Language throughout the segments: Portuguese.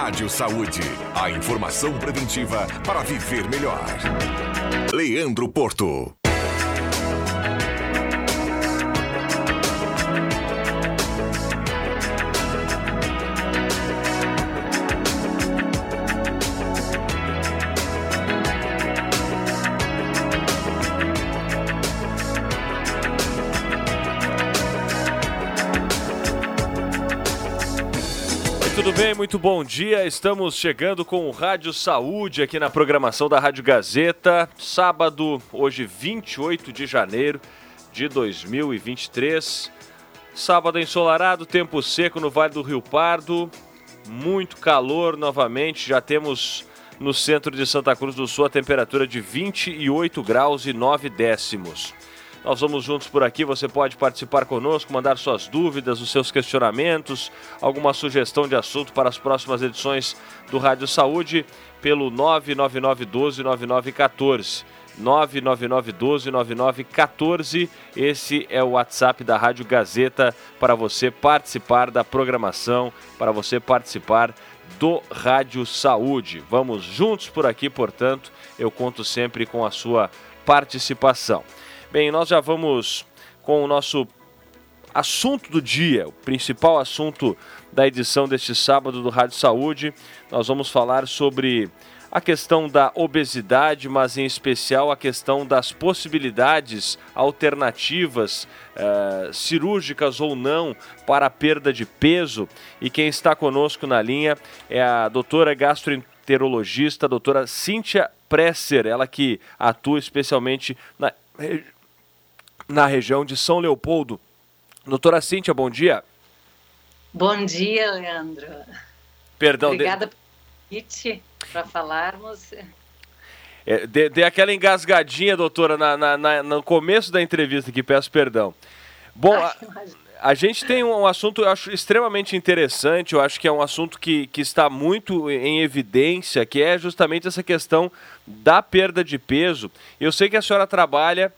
Rádio Saúde. A informação preventiva para viver melhor. Leandro Porto. Bem? Muito bom dia. Estamos chegando com o Rádio Saúde aqui na programação da Rádio Gazeta. Sábado, hoje 28 de janeiro de 2023. Sábado ensolarado, tempo seco no Vale do Rio Pardo. Muito calor novamente. Já temos no centro de Santa Cruz do Sul a temperatura de 28 graus e 9 décimos. Nós vamos juntos por aqui. Você pode participar conosco, mandar suas dúvidas, os seus questionamentos, alguma sugestão de assunto para as próximas edições do Rádio Saúde pelo 999129914. 999129914. Esse é o WhatsApp da Rádio Gazeta para você participar da programação, para você participar do Rádio Saúde. Vamos juntos por aqui, portanto, eu conto sempre com a sua participação. Bem, nós já vamos com o nosso assunto do dia, o principal assunto da edição deste sábado do Rádio Saúde. Nós vamos falar sobre a questão da obesidade, mas em especial a questão das possibilidades alternativas, eh, cirúrgicas ou não, para a perda de peso. E quem está conosco na linha é a doutora gastroenterologista, a doutora Cíntia Presser, ela que atua especialmente na na região de São Leopoldo. Doutora Cíntia, bom dia. Bom dia, Leandro. Perdão. Obrigada de... pelo convite para falarmos. É, dê, dê, aquela engasgadinha, doutora, na, na, na, no começo da entrevista aqui, peço perdão. Bom, a, a, gente tem um assunto, eu acho extremamente interessante, eu acho que é um assunto que, que está muito em evidência, que é justamente essa questão da perda de peso. Eu sei que a senhora trabalha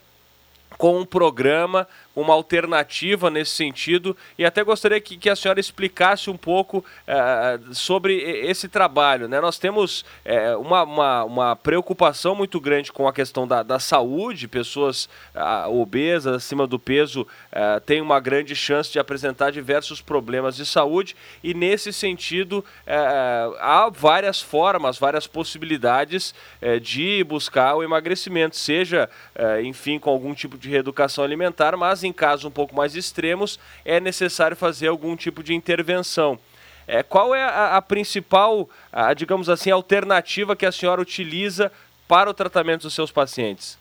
com um programa uma alternativa nesse sentido e até gostaria que, que a senhora explicasse um pouco uh, sobre esse trabalho. Né? Nós temos uh, uma, uma, uma, preocupação muito grande com a questão da, da saúde, pessoas uh, obesas, acima do peso, têm uma grande chance de apresentar diversos problemas de saúde e nesse sentido há várias formas, várias possibilidades de buscar o emagrecimento, seja, enfim, com algum tipo de reeducação alimentar, mas em casos um pouco mais extremos, é necessário fazer algum tipo de intervenção. É, qual é a, a principal, a, digamos assim, alternativa que a senhora utiliza para o tratamento dos seus pacientes?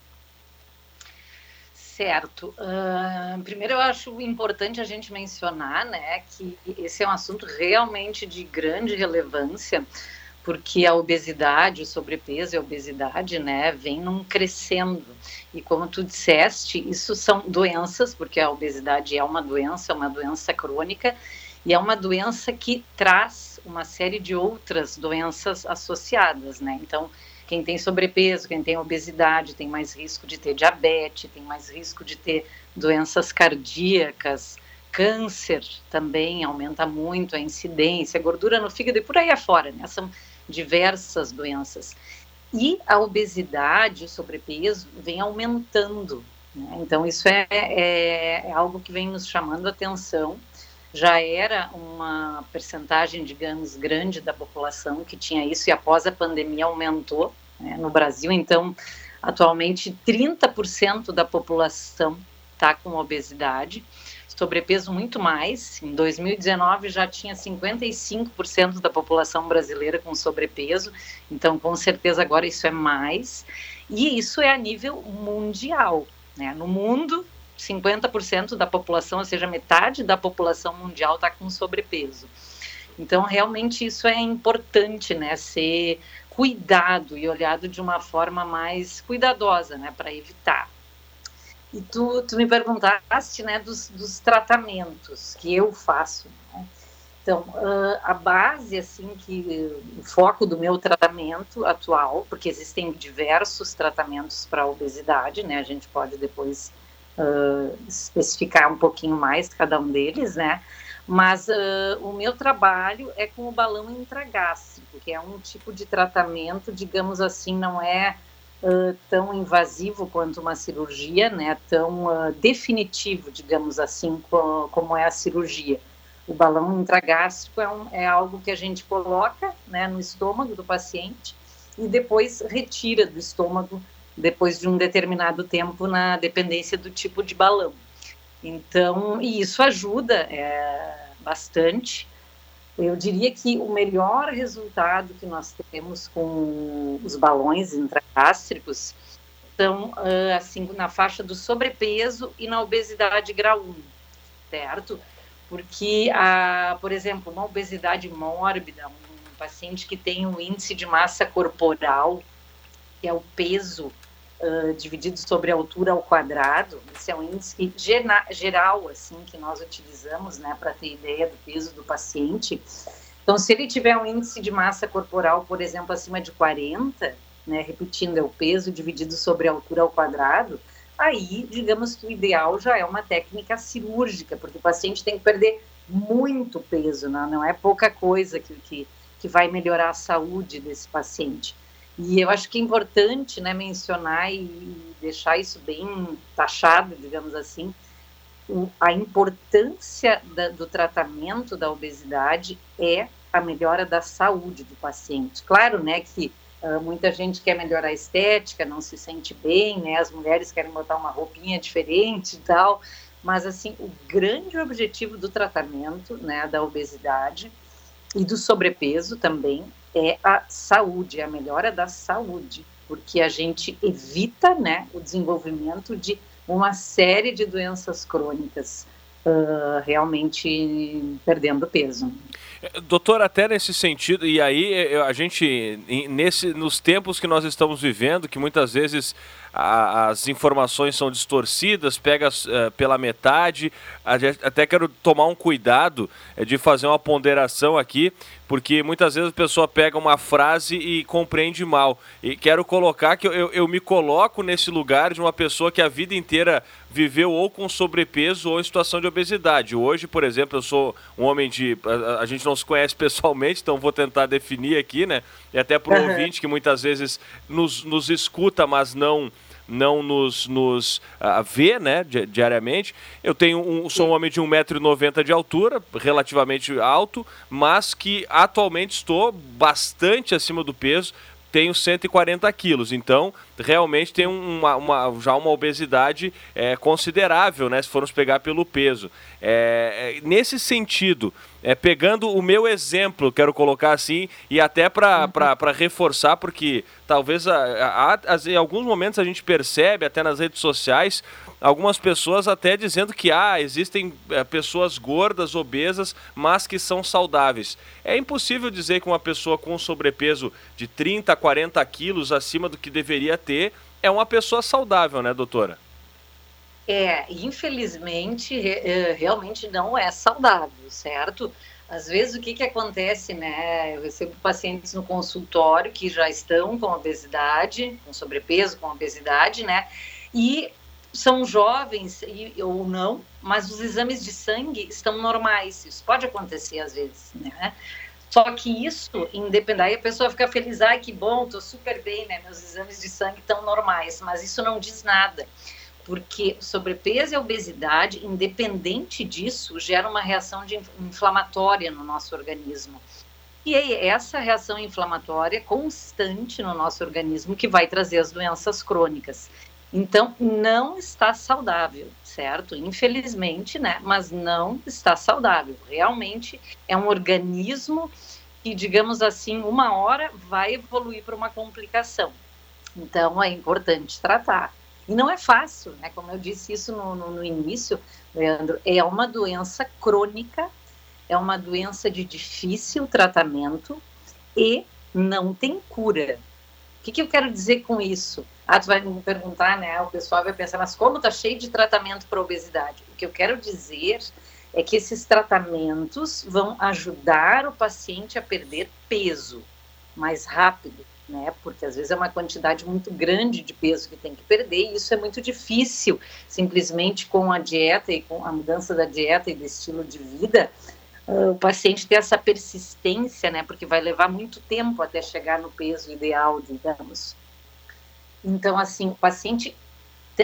Certo. Uh, primeiro, eu acho importante a gente mencionar né, que esse é um assunto realmente de grande relevância, porque a obesidade, o sobrepeso e a obesidade, né, vem num crescendo. E como tu disseste, isso são doenças, porque a obesidade é uma doença, é uma doença crônica, e é uma doença que traz uma série de outras doenças associadas, né? Então, quem tem sobrepeso, quem tem obesidade, tem mais risco de ter diabetes, tem mais risco de ter doenças cardíacas, câncer também aumenta muito a incidência, gordura no fígado e por aí afora, né? São diversas doenças. E a obesidade, o sobrepeso, vem aumentando. Né? Então, isso é, é, é, algo que vem nos chamando a atenção. Já era uma percentagem, digamos, grande da população que tinha isso, e após a pandemia aumentou né? no Brasil. Então, atualmente, 30% da população está com obesidade sobrepeso muito mais. Em 2019 já tinha 55% da população brasileira com sobrepeso, então com certeza agora isso é mais. E isso é a nível mundial. Né? No mundo, 50% da população, ou seja, metade da população mundial está com sobrepeso. Então, realmente, isso é importante, né? Ser cuidado e olhado de uma forma mais cuidadosa, né, para evitar. E tu, tu me perguntaste, né, dos, dos tratamentos que eu faço. Né? Então, uh, a base, assim, que o foco do meu tratamento atual, porque existem diversos tratamentos para obesidade, né? A gente pode depois uh, especificar um pouquinho mais cada um deles, né? Mas uh, o meu trabalho é com o balão intragástrico, que é um tipo de tratamento, digamos assim, não é uh, tão invasivo quanto uma cirurgia, né? Tão uh, definitivo, digamos assim, como, como é a cirurgia. O balão intragástrico é, um, é algo que a gente coloca né, no estômago do paciente e depois retira do estômago depois de um determinado tempo na dependência do tipo de balão. Então, e isso ajuda é, bastante. Eu diria que o melhor resultado que nós temos com os balões intragástricos são assim na faixa do sobrepeso e na obesidade grau 1, certo? Porque, a, por exemplo, uma obesidade mórbida, um paciente que tem um índice de massa corporal, que é o peso uh, dividido sobre a altura ao quadrado. Esse é um índice geral, assim, que nós utilizamos, né, para ter ideia do peso do paciente. Então, se ele tiver um índice de massa corporal, por exemplo, acima de 40, né, repetindo, é o peso dividido sobre a altura ao quadrado, aí, digamos que o ideal já é uma técnica cirúrgica, porque o paciente tem que perder muito peso, né? não é pouca coisa que, que, que vai melhorar a saúde desse paciente. E eu acho que é importante né, mencionar e deixar isso bem taxado, digamos assim, a importância da, do tratamento da obesidade é a melhora da saúde do paciente. Claro, né, que uh, muita gente quer melhorar a estética, não se sente bem, né, as mulheres querem botar uma roupinha diferente e tal, mas assim, o grande objetivo do tratamento, né, da obesidade e do sobrepeso também é a saúde, a melhora da saúde, porque a gente evita né, o desenvolvimento de uma série de doenças crônicas, uh, realmente perdendo peso. Doutor, até nesse sentido, e aí a gente, nesse, nos tempos que nós estamos vivendo, que muitas vezes a, as informações são distorcidas, pega uh, pela metade. Até quero tomar um cuidado de fazer uma ponderação aqui, porque muitas vezes a pessoa pega uma frase e compreende mal. E quero colocar que eu, eu, eu me coloco nesse lugar de uma pessoa que a vida inteira viveu ou com sobrepeso ou em situação de obesidade. Hoje, por exemplo, eu sou um homem de. A, a gente não se conhece pessoalmente, então vou tentar definir aqui, né? E até para o uhum. ouvinte que muitas vezes nos, nos escuta, mas não não nos, nos uh, vê né, di diariamente. Eu tenho um, sou um homem de 1,90m de altura, relativamente alto, mas que atualmente estou bastante acima do peso, tenho 140 quilos. Então, realmente tem uma, uma, já uma obesidade é, considerável, né? Se formos pegar pelo peso. É, nesse sentido, é, pegando o meu exemplo, quero colocar assim, e até para uhum. reforçar, porque talvez a, a, a, em alguns momentos a gente percebe, até nas redes sociais, algumas pessoas até dizendo que ah, existem é, pessoas gordas, obesas, mas que são saudáveis. É impossível dizer que uma pessoa com sobrepeso de 30, 40 quilos acima do que deveria ter é uma pessoa saudável, né, doutora? É, infelizmente, é, realmente não é saudável, certo? Às vezes, o que, que acontece, né? Eu recebo pacientes no consultório que já estão com obesidade, com sobrepeso, com obesidade, né? E são jovens e, ou não, mas os exames de sangue estão normais. Isso pode acontecer às vezes, né? Só que isso, independente, aí a pessoa fica feliz, ai que bom, tô super bem, né? Meus exames de sangue estão normais, mas isso não diz nada, porque sobrepeso e obesidade, independente disso, gera uma reação de inflamatória no nosso organismo. E é essa reação inflamatória constante no nosso organismo que vai trazer as doenças crônicas. Então, não está saudável, certo? Infelizmente, né? Mas não está saudável. Realmente é um organismo que, digamos assim, uma hora vai evoluir para uma complicação. Então, é importante tratar. E não é fácil, né? Como eu disse isso no, no, no início, Leandro, é uma doença crônica, é uma doença de difícil tratamento e não tem cura. O que, que eu quero dizer com isso? Ah, tu vai me perguntar, né? O pessoal vai pensar, mas como tá cheio de tratamento para obesidade? O que eu quero dizer é que esses tratamentos vão ajudar o paciente a perder peso mais rápido, né? Porque às vezes é uma quantidade muito grande de peso que tem que perder e isso é muito difícil. Simplesmente com a dieta e com a mudança da dieta e do estilo de vida, uh, o paciente ter essa persistência, né? Porque vai levar muito tempo até chegar no peso ideal, digamos. Então, assim, o paciente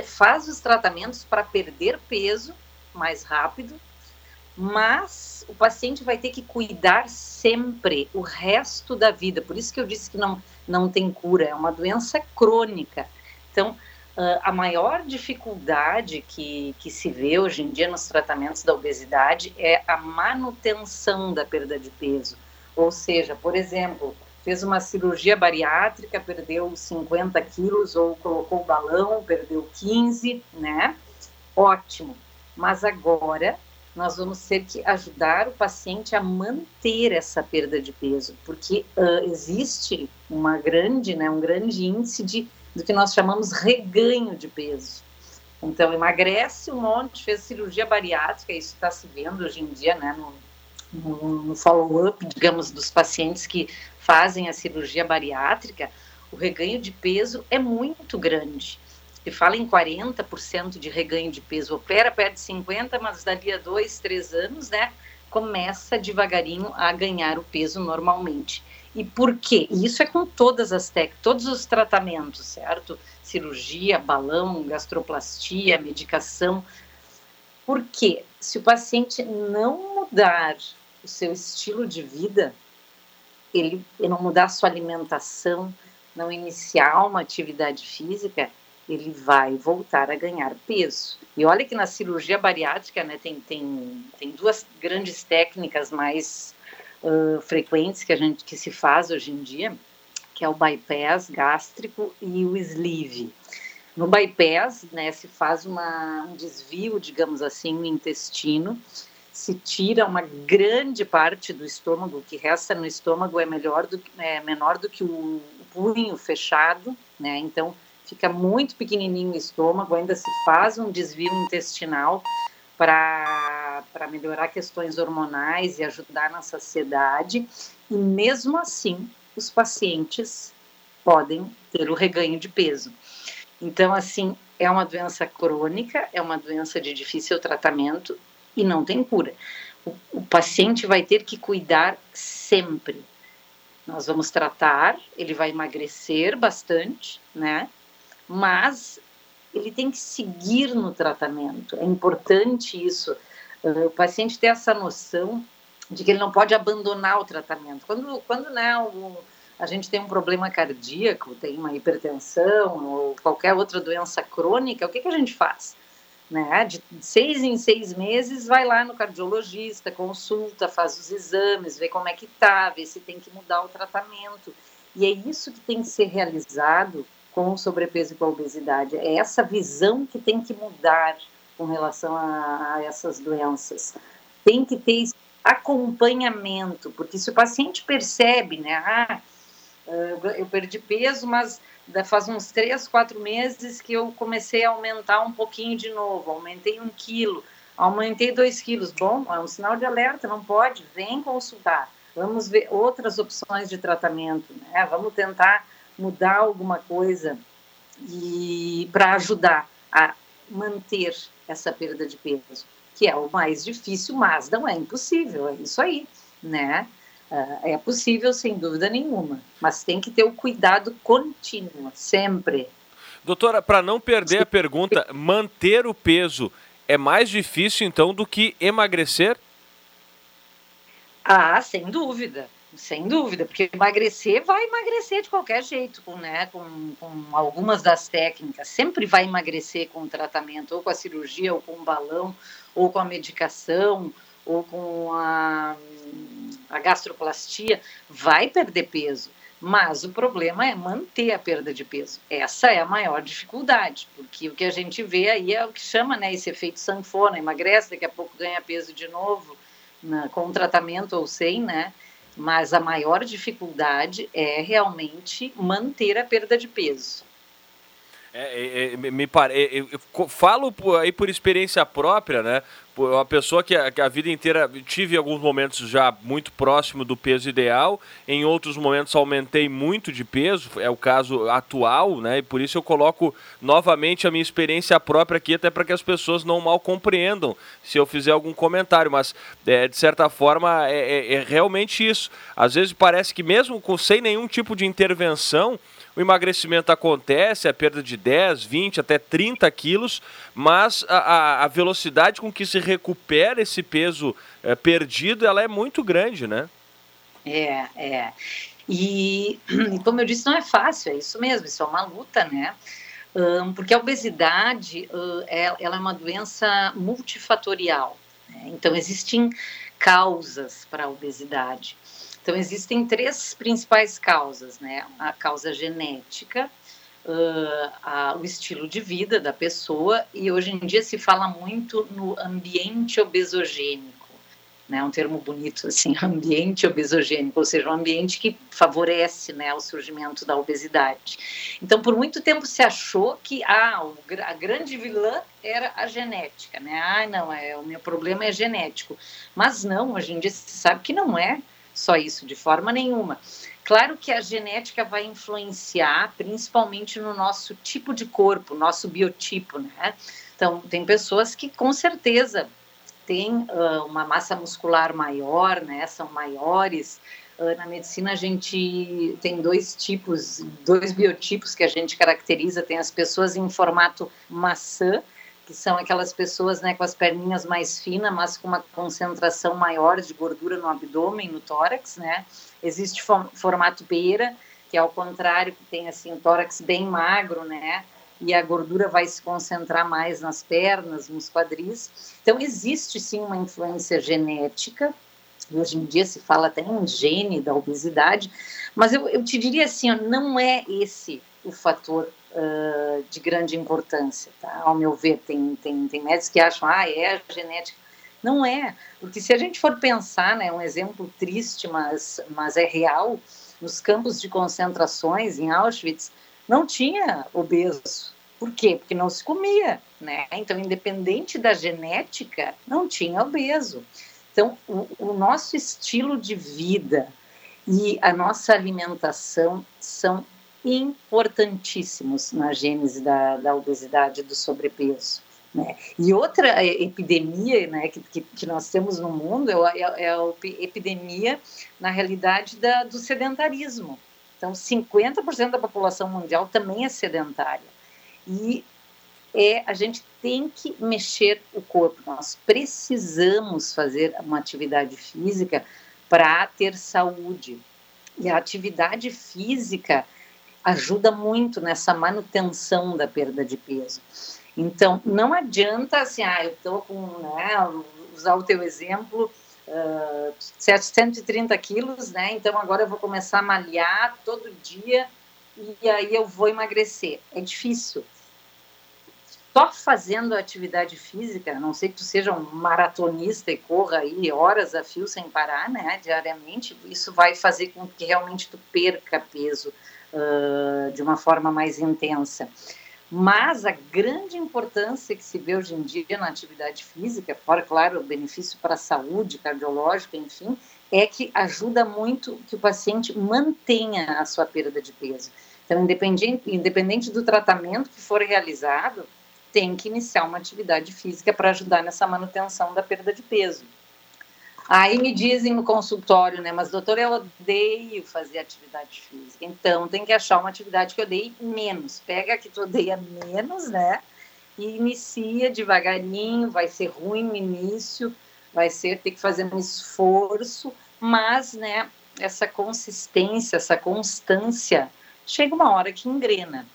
faz os tratamentos para perder peso mais rápido mas o paciente vai ter que cuidar sempre o resto da vida. Por isso que eu disse que não, não tem cura, é uma doença crônica. Então, uh, a maior dificuldade que, que se vê hoje em dia nos tratamentos da obesidade é a manutenção da perda de peso. Ou seja, por exemplo, fez uma cirurgia bariátrica, perdeu 50 quilos, ou colocou o balão, perdeu 15, né? Ótimo. Mas agora nós vamos ter que ajudar o paciente a manter essa perda de peso, porque uh, existe uma grande, né, um grande índice de, do que nós chamamos reganho de peso. Então, emagrece um monte, fez cirurgia bariátrica, isso está se vendo hoje em dia, né, no, no, follow-up, digamos, dos pacientes que fazem a cirurgia bariátrica, o reganho de peso é muito grande se fala em 40% de reganho de peso, opera perto de 50%, mas dali a dois, três anos, né, começa devagarinho a ganhar o peso normalmente. E por quê? E isso é com todas as técnicas, todos os tratamentos, certo? Cirurgia, balão, gastroplastia, medicação. Por quê? Se o paciente não mudar o seu estilo de vida, ele, ele não mudar a sua alimentação, não iniciar uma atividade física, ele vai voltar a ganhar peso. E olha que na cirurgia bariátrica né, tem, tem, tem duas grandes técnicas mais uh, frequentes que a gente que se faz hoje em dia, que é o bypass gástrico e o sleeve. No bypass, né, se faz uma, um desvio, digamos assim, no intestino, se tira uma grande parte do estômago, o que resta no estômago é melhor do é menor do que o, punho fechado, né? Então fica muito pequenininho o estômago, ainda se faz um desvio intestinal para melhorar questões hormonais e ajudar na saciedade, e mesmo assim os pacientes podem ter o reganho de peso. Então, assim, é uma doença crônica, é uma doença de difícil tratamento e não tem cura. O, o paciente vai ter que cuidar sempre. Nós vamos tratar, ele vai emagrecer bastante, né? Mas ele tem que seguir no tratamento. É importante isso. Uh, o paciente ter essa noção de que ele não pode abandonar o tratamento. Quando, quando né, a gente tem um problema cardíaco, tem uma hipertensão ou qualquer outra doença crônica, o que, que a gente faz? Né? De seis em seis meses, vai lá no cardiologista, consulta, faz os exames, vê como é que tá, vê se tem que mudar o tratamento. E é isso que tem que ser realizado com sobrepeso e com obesidade. É essa visão que tem que mudar com relação a, a essas doenças. Tem que ter acompanhamento, porque se o paciente percebe, né, ah, eu perdi peso, mas faz uns três, quatro meses que eu comecei a aumentar um pouquinho de novo, aumentei um quilo, aumentei dois quilos, bom, é um sinal de alerta, não pode, vem consultar, vamos ver outras opções de tratamento, né, vamos tentar mudar alguma coisa e para ajudar a manter essa perda de peso, que é o mais difícil, mas não é impossível, é isso aí, né? Ah, é possível sem dúvida nenhuma, mas tem que ter o cuidado contínuo, sempre. Doutora, para não perder a pergunta, manter o peso é mais difícil então do que emagrecer? Ah, sem dúvida. Sem dúvida, porque emagrecer vai emagrecer de qualquer jeito, com, né, com, com algumas das técnicas. Sempre vai emagrecer com o tratamento, ou com a cirurgia, ou com o balão, ou com a medicação, ou com a, a gastroplastia. Vai perder peso. Mas o problema é manter a perda de peso. Essa é a maior dificuldade, porque o que a gente vê aí é o que chama né, esse efeito sanfona, emagrece, daqui a pouco ganha peso de novo, na, com tratamento ou sem, né? Mas a maior dificuldade é realmente manter a perda de peso. É, é, é me pare... É, eu falo aí por experiência própria, né? Uma pessoa que a, que a, vida inteira tive alguns momentos já muito próximo do peso ideal, em outros momentos aumentei muito de peso, é o caso atual, né? E por isso eu coloco novamente a minha experiência própria aqui, até para que as pessoas não mal compreendam se eu fizer algum comentário, mas é, de certa forma é, é, é realmente isso. Às vezes parece que mesmo com sem nenhum tipo de intervenção, o emagrecimento acontece, a perda de 10, 20, até 30 quilos, mas a, a velocidade com que se recupera esse peso é, perdido, ela é muito grande, né? É, é. E, como eu disse, não é fácil, é isso mesmo, isso é uma luta, né? Porque a obesidade, uh, ela é uma doença multifatorial. Né? Então, existem causas para a obesidade. Então, existem três principais causas, né? A causa genética, uh, a, o estilo de vida da pessoa, e hoje em dia se fala muito no ambiente obesogênico, né? Um termo bonito, assim, ambiente obesogênico, ou seja, um ambiente que favorece, né, o surgimento da obesidade. Então, por muito tempo se achou que ah, o, a grande vilã era a genética, né? Ah, não, é, o meu problema é genético. Mas não, hoje em dia se sabe que não é só isso, de forma nenhuma. Claro que a genética vai influenciar, principalmente no nosso tipo de corpo, nosso biotipo, né? Então, tem pessoas que com certeza têm uh, uma massa muscular maior, né? São maiores. Uh, na medicina, a gente tem dois tipos, dois biotipos que a gente caracteriza. Tem as pessoas em formato maçã, que são aquelas pessoas né, com as perninhas mais finas, mas com uma concentração maior de gordura no abdômen, no tórax, né? Existe formato beira, que é ao contrário, que tem assim o tórax bem magro, né? E a gordura vai se concentrar mais nas pernas, nos quadris. Então existe sim uma influência genética. Hoje em dia se fala até em gene da obesidade, mas eu, eu te diria assim, ó, não é esse o fator uh, de grande importância, tá? Ao meu ver, tem, tem, tem médicos que acham, ah, é a genética. Não é, porque se a gente for pensar, né, um exemplo triste, mas, mas é real, nos campos de concentrações em Auschwitz, não tinha obeso. Por quê? Porque não se comia, né? Então, independente da genética, não tinha obeso. Então, o, o nosso estilo de vida e a nossa alimentação são importantíssimos na gênese da, da obesidade e do sobrepeso. Né? E outra epidemia né, que, que, nós temos no mundo é, é, é a epidemia, na realidade, da, do sedentarismo. Então, 50% da população mundial também é sedentária. E é, a gente tem que mexer o corpo. Nós precisamos fazer uma atividade física para ter saúde. E a atividade física ajuda muito nessa manutenção da perda de peso. Então, não adianta assim, ah, eu estou com, né, usar o teu exemplo, uh, 730 quilos, né, então agora eu vou começar a malhar todo dia e aí eu vou emagrecer. É difícil. Só fazendo atividade física, a não sei que tu seja um maratonista e corra aí horas a fio sem parar, né, diariamente, isso vai fazer com que realmente tu perca peso de uma forma mais intensa. Mas a grande importância que se vê hoje em dia na atividade física, fora, claro, o benefício para a saúde cardiológica, enfim, é que ajuda muito que o paciente mantenha a sua perda de peso. Então, independente, independente do tratamento que for realizado, tem que iniciar uma atividade física para ajudar nessa manutenção da perda de peso. Aí me dizem no consultório, né, mas doutor, eu odeio fazer atividade física. Então, tem que achar uma atividade que eu odeie menos. Pega a que tu odeia menos, né? E inicia devagarinho, vai ser ruim no início, vai ser ter que fazer um esforço, mas, né, essa consistência, essa constância, chega uma hora que engrena.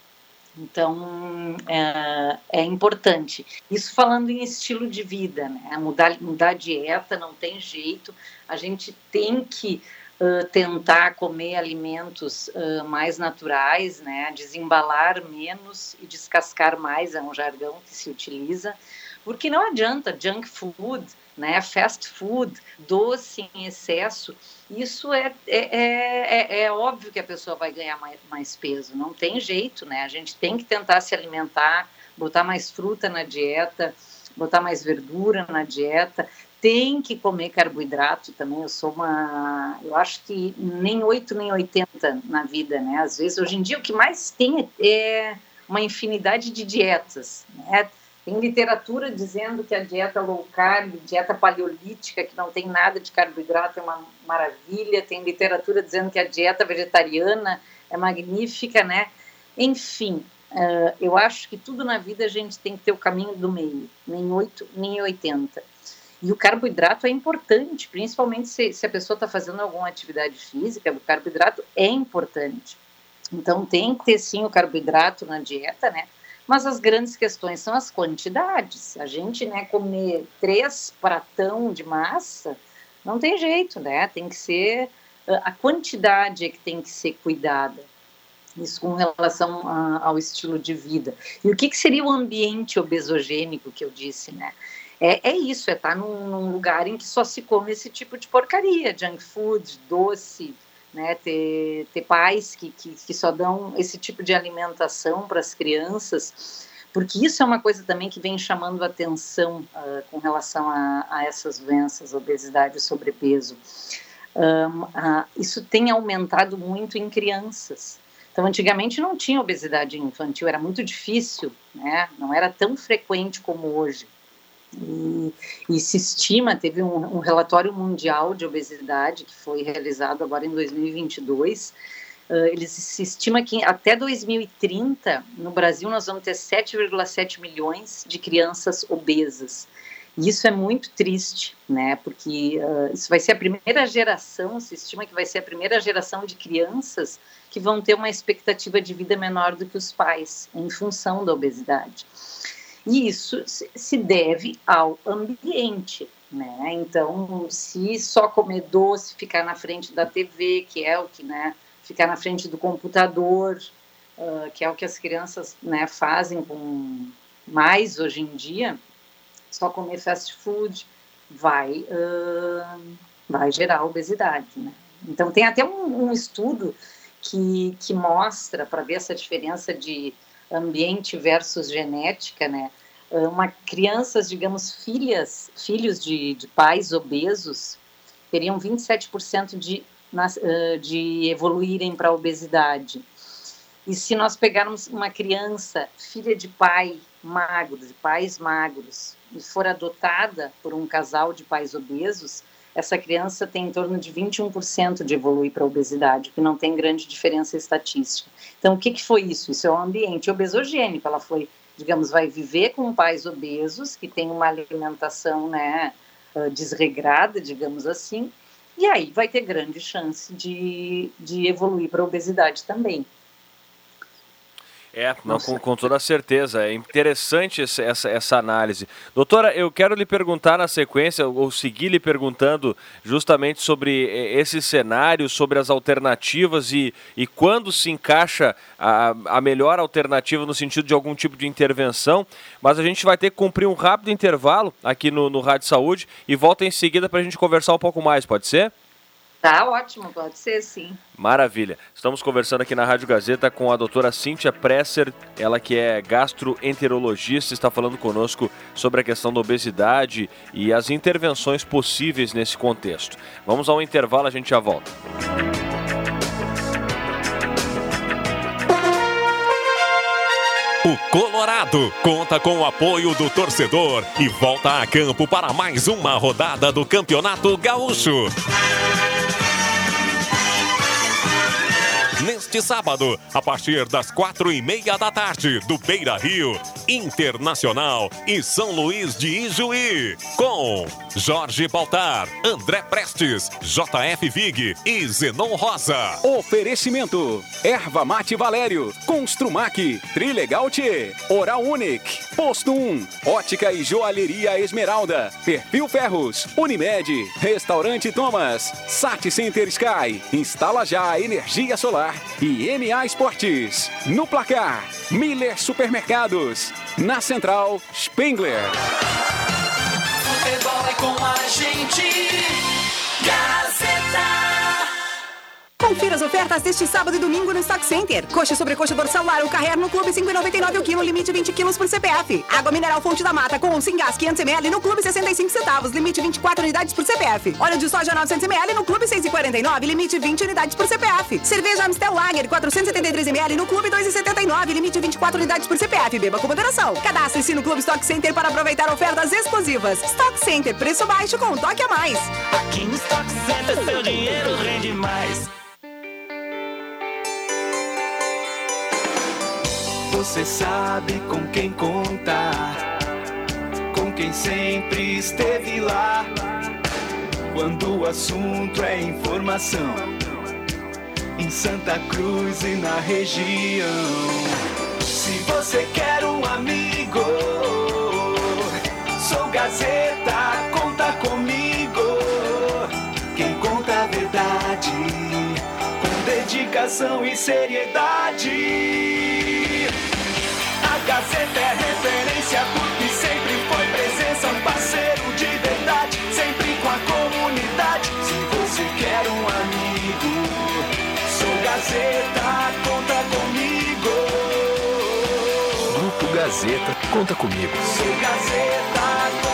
Então, é, é, importante. Isso falando em estilo de vida, né? Mudar, mudar a dieta não tem jeito. A gente tem que uh, tentar comer alimentos uh, mais naturais, né? Desembalar menos e descascar mais, é um jargão que se utiliza. Porque não adianta junk food, né, fast food, doce em excesso, isso é, é, é, é, óbvio que a pessoa vai ganhar mais, mais peso, não tem jeito, né? A gente tem que tentar se alimentar, botar mais fruta na dieta, botar mais verdura na dieta, tem que comer carboidrato também. Eu sou uma. Eu acho que nem 8 nem 80 na vida, né? Às vezes, hoje em dia, o que mais tem é uma infinidade de dietas, né? Tem literatura dizendo que a dieta low carb, dieta paleolítica, que não tem nada de carboidrato, é uma maravilha. Tem literatura dizendo que a dieta vegetariana é magnífica, né? Enfim, uh, eu acho que tudo na vida a gente tem que ter o caminho do meio, nem 8, nem 80. E o carboidrato é importante, principalmente se, se a pessoa está fazendo alguma atividade física, o carboidrato é importante. Então tem que ter sim o carboidrato na dieta, né? Mas as grandes questões são as quantidades. A gente, né, comer três pratão de massa, não tem jeito, né? Tem que ser a quantidade é que tem que ser cuidada. Isso com relação a, ao estilo de vida. E o que, que seria o ambiente obesogênico que eu disse, né? É, é isso, é estar tá num, num, lugar em que só se come esse tipo de porcaria, junk food, doce, né? Ter, ter pais que, que, que só dão esse tipo de alimentação para as crianças, porque isso é uma coisa também que vem chamando atenção uh, com relação a, a, essas doenças, obesidade e sobrepeso. Um, uh, isso tem aumentado muito em crianças. Então, antigamente não tinha obesidade infantil, era muito difícil, né? não era tão frequente como hoje. E, e, se estima, teve um, um, relatório mundial de obesidade que foi realizado agora em 2022. Uh, eles se estima que até 2030, no Brasil, nós vamos ter 7,7 milhões de crianças obesas. E isso é muito triste, né? Porque uh, isso vai ser a primeira geração, se estima que vai ser a primeira geração de crianças que vão ter uma expectativa de vida menor do que os pais, em função da obesidade. E isso se deve ao ambiente, né? Então, se só comer doce, ficar na frente da TV, que é o que, né? Ficar na frente do computador, uh, que é o que as crianças, né, fazem com mais hoje em dia, só comer fast food vai, uh, vai gerar obesidade, né? Então, tem até um, um estudo que, que mostra, para ver essa diferença de ambiente versus genética, né? Ah, uma crianças, digamos, filhas, filhos de, de pais obesos teriam 27% de, ah, de evoluírem para a obesidade. E se nós pegarmos uma criança, filha de pai magro, de pais magros, e for adotada por um casal de pais obesos, essa criança tem em torno de 21% de evoluir para a obesidade, que não tem grande diferença estatística. Então, o que, que foi isso? Isso é um ambiente obesogênico. Ela foi, digamos, vai viver com pais obesos, que têm uma alimentação né, ah, desregrada, digamos assim, e aí vai ter grande chance de, de evoluir para a obesidade também. É, não, com, com, toda certeza. É interessante essa, essa, essa, análise. Doutora, eu quero lhe perguntar na sequência, ou seguir lhe perguntando justamente sobre esse cenário, sobre as alternativas e, e quando se encaixa a, a melhor alternativa no sentido de algum tipo de intervenção. Mas a gente vai ter que cumprir um rápido intervalo aqui no, no Rádio Saúde e volta em seguida para a gente conversar um pouco mais, pode ser? Tá ótimo, pode ser sim. Maravilha. Estamos conversando aqui na Rádio Gazeta com a doutora Cíntia Presser, ela que é gastroenterologista, está falando conosco sobre a questão da obesidade e as intervenções possíveis nesse contexto. Vamos ao intervalo, a gente já volta. Colorado conta com o apoio do torcedor e volta a campo para mais uma rodada do Campeonato Gaúcho. neste sábado, a partir das quatro e meia da tarde, do Beira Rio, Internacional e São Luís de Ijuí, com Jorge Baltar, André Prestes, JF Vig e Zenon Rosa. Oferecimento: Erva Mate Valério, Construmac, Trilegal T, Oral Unique, Posto 1, Ótica e Joalheria Esmeralda, Perfil Ferros, Unimed, Restaurante Thomas, Sat Center Sky, instala já energia solar e MA Esportes. No placar, Miller Supermercados. Na central, Spengler. Futebol é com a gente. Confira as ofertas deste sábado e domingo no Stock Center. Coxa sobre coxa dorsal lar ou carrer no Clube 5,99 o quilo, limite 20 quilos por CPF. Água mineral Fonte da Mata com sem gás 500 ml no Clube 65 centavos, limite 24 unidades por CPF. Óleo de soja 900 ml no Clube 6,49, limite 20 unidades por CPF. Cerveja Amstel Lager 473 ml no Clube 2,79, limite 24 unidades por CPF. Beba com moderação. Cadastre-se no Clube Stock Center para aproveitar ofertas exclusivas. Stock Center, preço baixo com um toque a mais. Aqui no Stock Center seu dinheiro rende mais. Você sabe com quem contar, com quem sempre esteve lá. Quando o assunto é informação, em Santa Cruz e na região. Se você quer um amigo, sou Gazeta, conta comigo. Quem conta a verdade, com dedicação e seriedade. Gazeta é referência porque sempre foi presença, um parceiro de verdade, sempre com a comunidade. Se você quer um amigo, sou Gazeta, conta comigo. Grupo Gazeta, conta comigo. Sou Gazeta, conta comigo.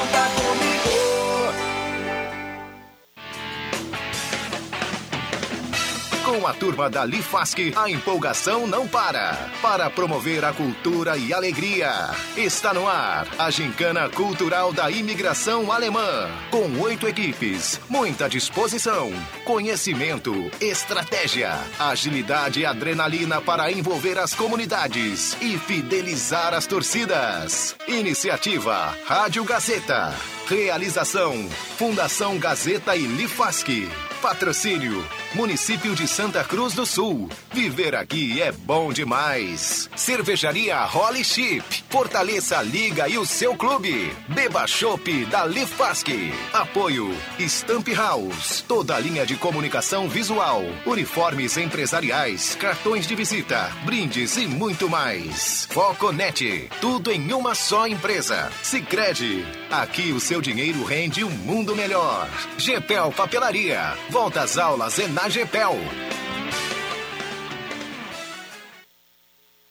Com a turma da Lifasc, a empolgação não para. Para promover a cultura e alegria. Está no ar a Gincana Cultural da Imigração Alemã. Com oito equipes, muita disposição, conhecimento, estratégia, agilidade e adrenalina para envolver as comunidades e fidelizar as torcidas. Iniciativa Rádio Gazeta. Realização Fundação Gazeta e Lifasc. Patrocínio Município de Santa Cruz do Sul. Viver aqui é bom demais. Cervejaria Holly Chip. Fortaleça a liga e o seu clube. Beba Chopp da Lifasc. Apoio Stamp House. Toda a linha de comunicação visual. Uniformes empresariais, cartões de visita, brindes e muito mais. Foconet. Tudo em uma só empresa. Sicredi. Aqui o seu dinheiro rende um mundo melhor. Gepel Papelaria. Volta às aulas é na Gepel.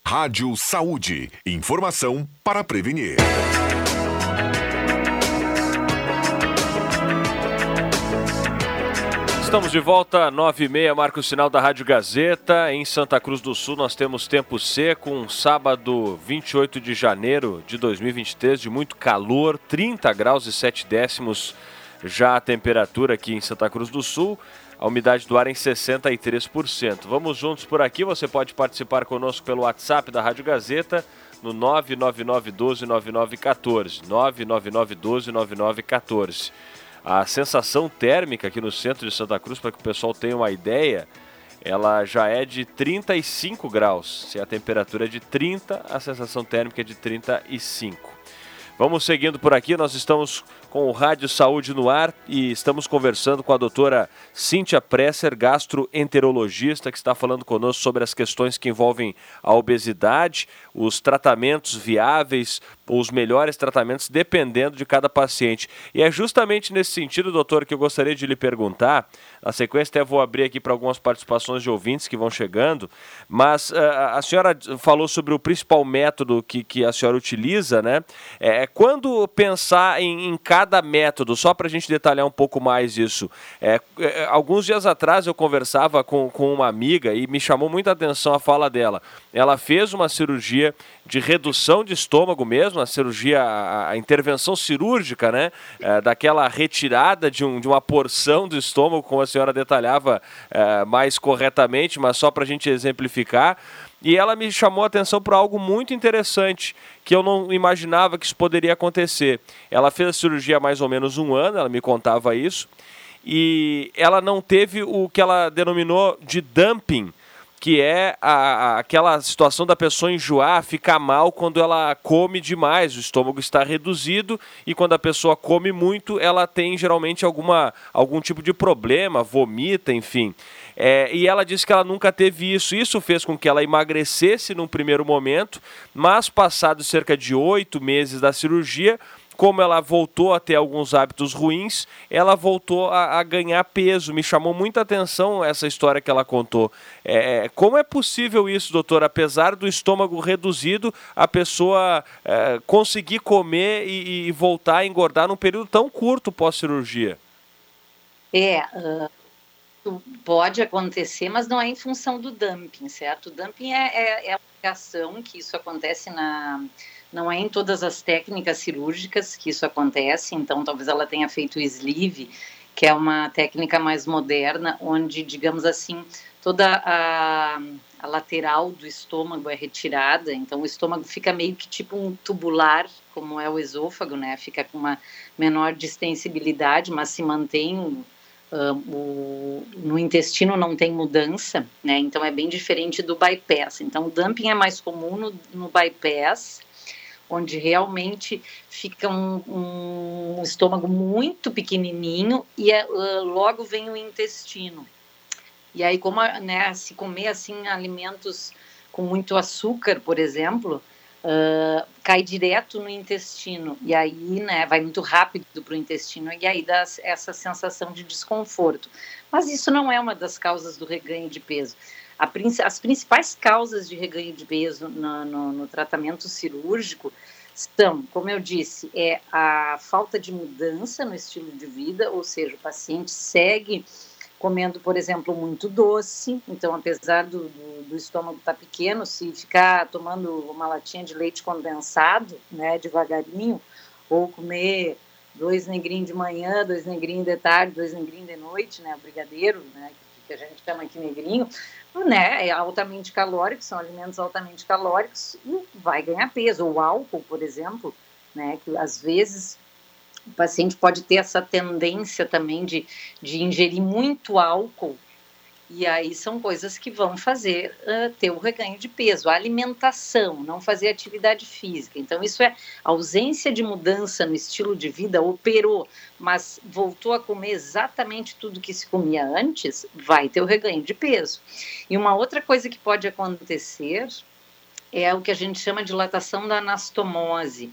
Rádio Saúde. Informação para prevenir. Estamos de volta, 9 e meia, marca o sinal da Rádio Gazeta. Em Santa Cruz do Sul nós temos tempo seco, um sábado 28 de janeiro de 2023, de muito calor, 30 graus e 7 décimos já a temperatura aqui em Santa Cruz do Sul. A umidade do ar em 63%. Vamos juntos por aqui, você pode participar conosco pelo WhatsApp da Rádio Gazeta no 999129914. 999129914. A sensação térmica aqui no centro de Santa Cruz, para que o pessoal tenha uma ideia, ela já é de 35 graus. Se a temperatura é de 30, a sensação térmica é de 35. Vamos seguindo por aqui, nós estamos com o Rádio Saúde no ar e estamos conversando com a doutora Cíntia Presser, gastroenterologista, que está falando conosco sobre as questões que envolvem a obesidade, os tratamentos viáveis, os melhores tratamentos, dependendo de cada paciente. E é justamente nesse sentido, doutor, que eu gostaria de lhe perguntar. Na sequência, até vou abrir aqui para algumas participações de ouvintes que vão chegando, mas uh, a senhora falou sobre o principal método que, que a senhora utiliza, né? É quando pensar em, em cada método, só para a gente detalhar um pouco mais isso. É, é, alguns dias atrás eu conversava com, com uma amiga e me chamou muita atenção a fala dela. Ela fez uma cirurgia de redução de estômago mesmo, a cirurgia, a, a intervenção cirúrgica, né? É, daquela retirada de, um, de uma porção do estômago, como a senhora detalhava é, mais corretamente, mas só para a gente exemplificar. E ela me chamou a atenção para algo muito interessante, que eu não imaginava que isso poderia acontecer. Ela fez a cirurgia há mais ou menos um ano, ela me contava isso, e ela não teve o que ela denominou de dumping, que é a, a, aquela situação da pessoa enjoar, ficar mal quando ela come demais, o estômago está reduzido e quando a pessoa come muito, ela tem geralmente alguma, algum tipo de problema, vomita, enfim. É, e ela disse que ela nunca teve isso. Isso fez com que ela emagrecesse num primeiro momento, mas passados cerca de oito meses da cirurgia, como ela voltou a ter alguns hábitos ruins, ela voltou a, a ganhar peso. Me chamou muita atenção essa história que ela contou. É, é, como é possível isso, doutor? Apesar do estômago reduzido, a pessoa é, conseguir comer e, e, voltar a engordar num período tão curto pós-cirurgia? É, uh, pode acontecer, mas não é em função do dumping, certo? O dumping é, é, é a aplicação que isso acontece na não é em todas as técnicas cirúrgicas que isso acontece, então talvez ela tenha feito o sleeve, que é uma técnica mais moderna, onde, digamos assim, toda a, a lateral do estômago é retirada, então o estômago fica meio que tipo um tubular, como é o esôfago, né? Fica com uma menor distensibilidade, mas se mantém Uh, o, no intestino não tem mudança, né? Então é bem diferente do bypass. Então o dumping é mais comum no, no bypass onde realmente fica um, um estômago muito pequenininho e uh, logo vem o intestino. E aí, como né, se comer assim alimentos com muito açúcar, por exemplo, uh, cai direto no intestino e aí, né, vai muito rápido para o intestino e aí dá essa sensação de desconforto. Mas isso não é uma das causas do reganho de peso. A, as principais causas de reganho de peso no, no, no tratamento cirúrgico são, como eu disse, é a falta de mudança no estilo de vida, ou seja, o paciente segue comendo, por exemplo, muito doce, então apesar do, do, do estômago estar tá pequeno, se ficar tomando uma latinha de leite condensado, né, devagarinho, ou comer dois negrinhos de manhã, dois negrinhos de tarde, dois negrinhos de noite, né, brigadeiro, né, que a gente chama aqui negrinho, né, é altamente calórico, são alimentos altamente calóricos e vai ganhar peso. O álcool, por exemplo, né, que às vezes o paciente pode ter essa tendência também de, de ingerir muito álcool e aí são coisas que vão fazer uh, ter o reganho de peso. A alimentação, não fazer atividade física. Então, isso é ausência de mudança no estilo de vida, operou, mas voltou a comer exatamente tudo que se comia antes, vai ter o reganho de peso. E uma outra coisa que pode acontecer é o que a gente chama de dilatação da anastomose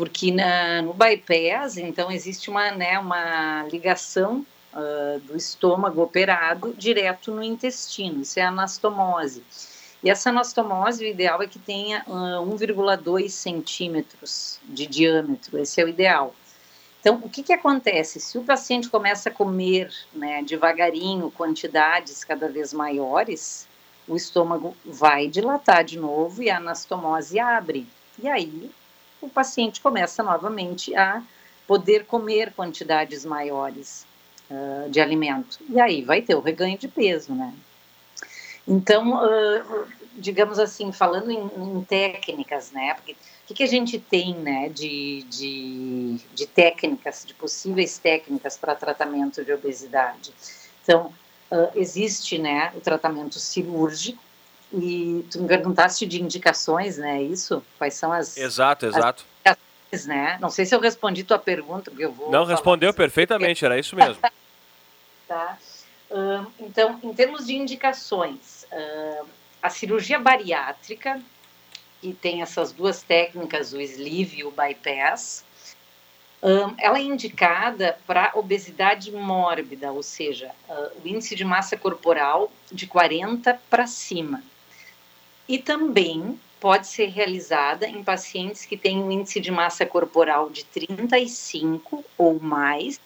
porque na, no bypass, então, existe uma, né, uma ligação uh, do estômago operado direto no intestino, isso é anastomose. E essa anastomose, o ideal é que tenha uh, 1,2 centímetros de diâmetro, esse é o ideal. Então, o que, que acontece? Se o paciente começa a comer né, devagarinho quantidades cada vez maiores, o estômago vai dilatar de novo e a anastomose abre. E aí, o paciente começa novamente a poder comer quantidades maiores uh, de alimento. E aí vai ter o reganho de peso, né? Então, uh, digamos assim, falando em, em, técnicas, né? Porque o que, que a gente tem, né, de, de, de técnicas, de possíveis técnicas para tratamento de obesidade? Então, uh, existe, né, o tratamento cirúrgico, e tu me perguntaste de indicações, né? Isso? Quais são as. Exato, exato. As né? Não sei se eu respondi tua pergunta, porque eu vou. Não, respondeu perfeitamente, era isso mesmo. Tá? Uh, então, em termos de indicações, uh, a cirurgia bariátrica, que tem essas duas técnicas, o sleeve e o bypass, um, ela é indicada para obesidade mórbida, ou seja, uh, o índice de massa corporal de 40 para cima. E também pode ser realizada em pacientes que têm um índice de massa corporal de 35 ou mais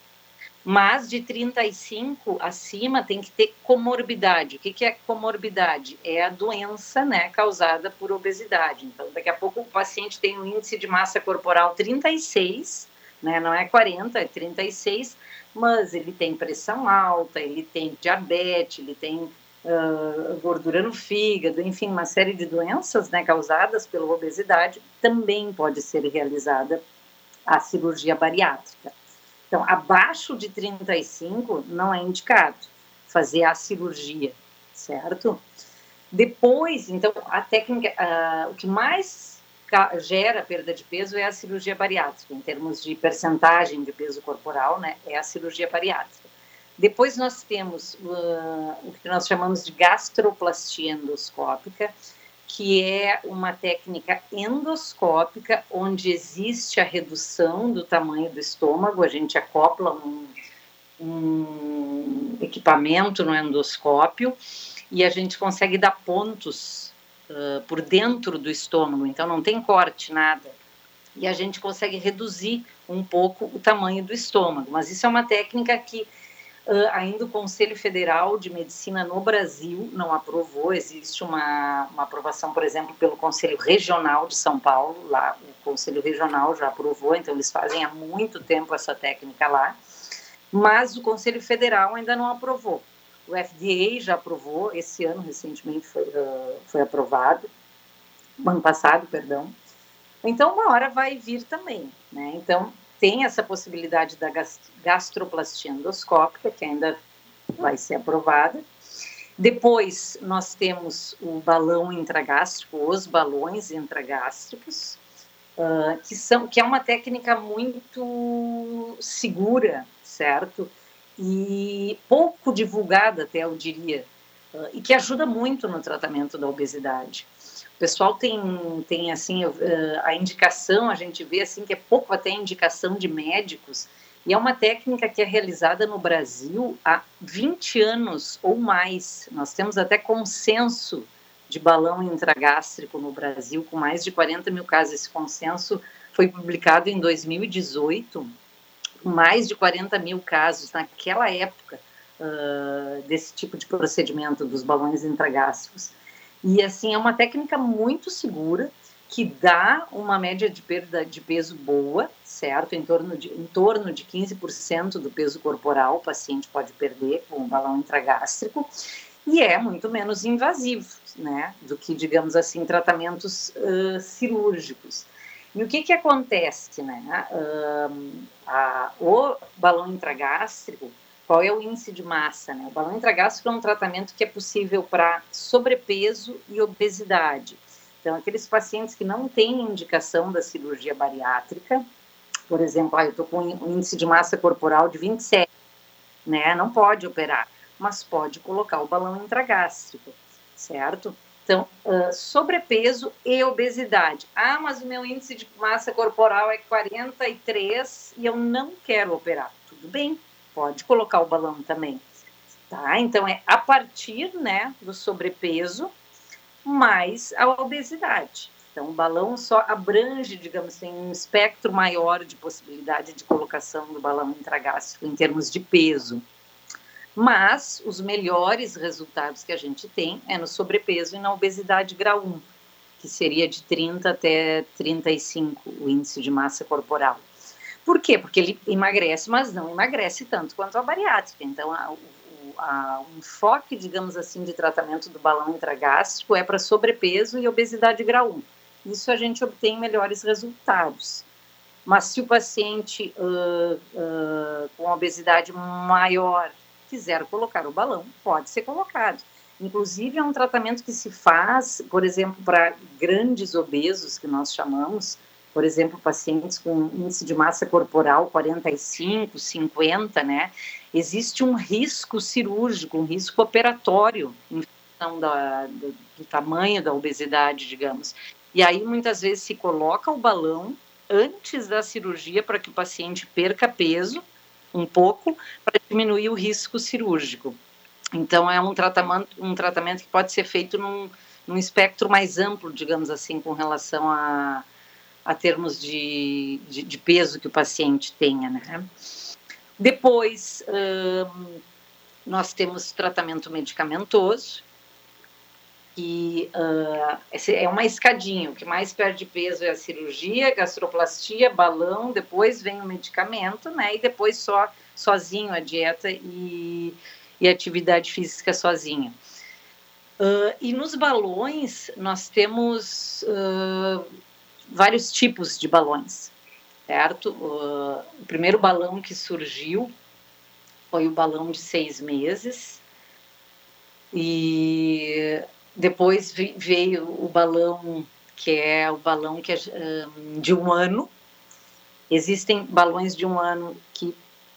mas de 35 acima tem que ter comorbidade. O que, que é comorbidade? É a doença né, causada por obesidade. Então, daqui a pouco o paciente tem um índice de massa corporal 36, né, não é 40, é 36, mas ele tem pressão alta, ele tem diabetes, ele tem uh, gordura no fígado, enfim, uma série de doenças né, causadas pela obesidade, também pode ser realizada a cirurgia bariátrica. Então, abaixo de 35 não é indicado fazer a cirurgia, certo? Depois, então, a técnica, uh, o que mais gera perda de peso é a cirurgia bariátrica, em termos de percentagem de peso corporal, né? É a cirurgia bariátrica. Depois nós temos uh, o que nós chamamos de gastroplastia endoscópica, que é uma técnica endoscópica, onde existe a redução do tamanho do estômago, a gente acopla um, um equipamento no endoscópio e a gente consegue dar pontos uh, por dentro do estômago, então não tem corte, nada. E a gente consegue reduzir um pouco o tamanho do estômago, mas isso é uma técnica que Uh, ainda o Conselho Federal de Medicina no Brasil não aprovou. Existe uma, uma aprovação, por exemplo, pelo Conselho Regional de São Paulo. Lá, o Conselho Regional já aprovou, então eles fazem há muito tempo essa técnica lá. Mas o Conselho Federal ainda não aprovou. O FDA já aprovou, esse ano recentemente foi, uh, foi aprovado, ano passado, perdão. Então, uma hora vai vir também, né? Então, tem essa possibilidade da gastroplastia endoscópica, que ainda vai ser aprovada. Depois, nós temos o balão intragástrico, os balões intragástricos, uh, que, são, que é uma técnica muito segura, certo? E pouco divulgada, até eu diria, uh, e que ajuda muito no tratamento da obesidade. O pessoal tem, tem assim, a indicação, a gente vê assim que é pouco até indicação de médicos, e é uma técnica que é realizada no Brasil há 20 anos ou mais. Nós temos até consenso de balão intragástrico no Brasil, com mais de 40 mil casos. Esse consenso foi publicado em 2018, com mais de 40 mil casos naquela época uh, desse tipo de procedimento dos balões intragástricos. E assim, é uma técnica muito segura que dá uma média de perda de peso boa, certo? Em torno de, em torno de 15% do peso corporal o paciente pode perder com o balão intragástrico e é muito menos invasivo, né? Do que, digamos assim, tratamentos uh, cirúrgicos. E o que que acontece, né? Uh, a, o balão intragástrico, qual é o índice de massa? Né? O balão intragástrico é um tratamento que é possível para sobrepeso e obesidade. Então, aqueles pacientes que não têm indicação da cirurgia bariátrica, por exemplo, ah, eu estou com um índice de massa corporal de 27, né? Não pode operar, mas pode colocar o balão intragástrico, certo? Então, uh, sobrepeso e obesidade. Ah, mas o meu índice de massa corporal é 43 e eu não quero operar. Tudo bem, pode colocar o balão também. Tá? Então, é a partir né, do sobrepeso mais a obesidade. Então, o balão só abrange, digamos assim, um espectro maior de possibilidade de colocação do balão intragástrico em termos de peso. Mas os melhores resultados que a gente tem é no sobrepeso e na obesidade grau 1, que seria de 30 até 35 o índice de massa corporal. Por quê? Porque ele emagrece, mas não emagrece tanto quanto a bariátrica. Então, a, o, a, o enfoque, digamos assim, de tratamento do balão intragástrico é para sobrepeso e obesidade grau 1. Isso a gente obtém melhores resultados. Mas se o paciente uh, uh, com obesidade maior quiser colocar o balão, pode ser colocado. Inclusive, é um tratamento que se faz, por exemplo, para grandes obesos, que nós chamamos, por exemplo, pacientes com índice de massa corporal 45, 50, né? Existe um risco cirúrgico, um risco operatório em função da, do, do tamanho da obesidade, digamos. E aí, muitas vezes, se coloca o balão antes da cirurgia para que o paciente perca peso um pouco para diminuir o risco cirúrgico. Então, é um tratamento, um tratamento que pode ser feito num, num espectro mais amplo, digamos assim, com relação a, a termos de, de, de peso que o paciente tenha, né? Depois, hum, nós temos tratamento medicamentoso, que uh, é uma escadinha, o que mais perde peso é a cirurgia, gastroplastia, balão, depois vem o medicamento, né, e depois só sozinho a dieta e, e atividade física sozinha. Uh, e nos balões, nós temos uh, vários tipos de balões, certo? Uh, o primeiro balão que surgiu foi o balão de seis meses e depois veio o balão que é o balão que é, de um ano. Existem balões de um ano que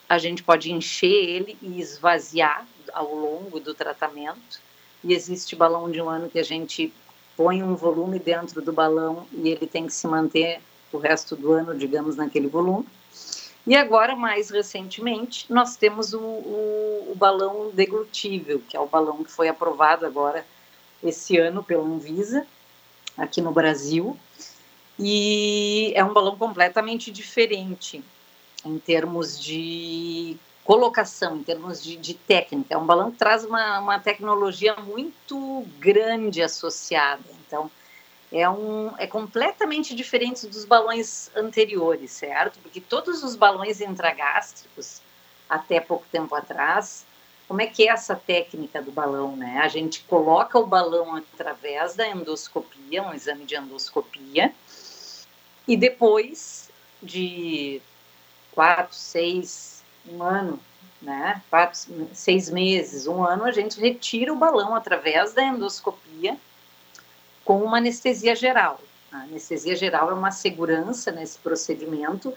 a gente pode encher ele e esvaziar ao longo do tratamento. E existe balão de um ano que a gente põe um volume dentro do balão e ele tem que se manter o resto do ano, digamos, naquele volume. E agora, mais recentemente, nós temos o, o, o, balão deglutível, que é o balão que foi aprovado agora esse ano pela Anvisa, aqui no Brasil. E é um balão completamente diferente em termos de colocação, em termos de, de técnica. É um balão traz uma, uma tecnologia muito grande associada. Então, é, um, é completamente diferente dos balões anteriores, certo? Porque todos os balões intragástricos, até pouco tempo atrás, como é que é essa técnica do balão, né? A gente coloca o balão através da endoscopia, um exame de endoscopia, e depois de quatro, seis, um ano, né? Quatro, seis meses, um ano, a gente retira o balão através da endoscopia com uma anestesia geral. A anestesia geral é uma segurança nesse procedimento,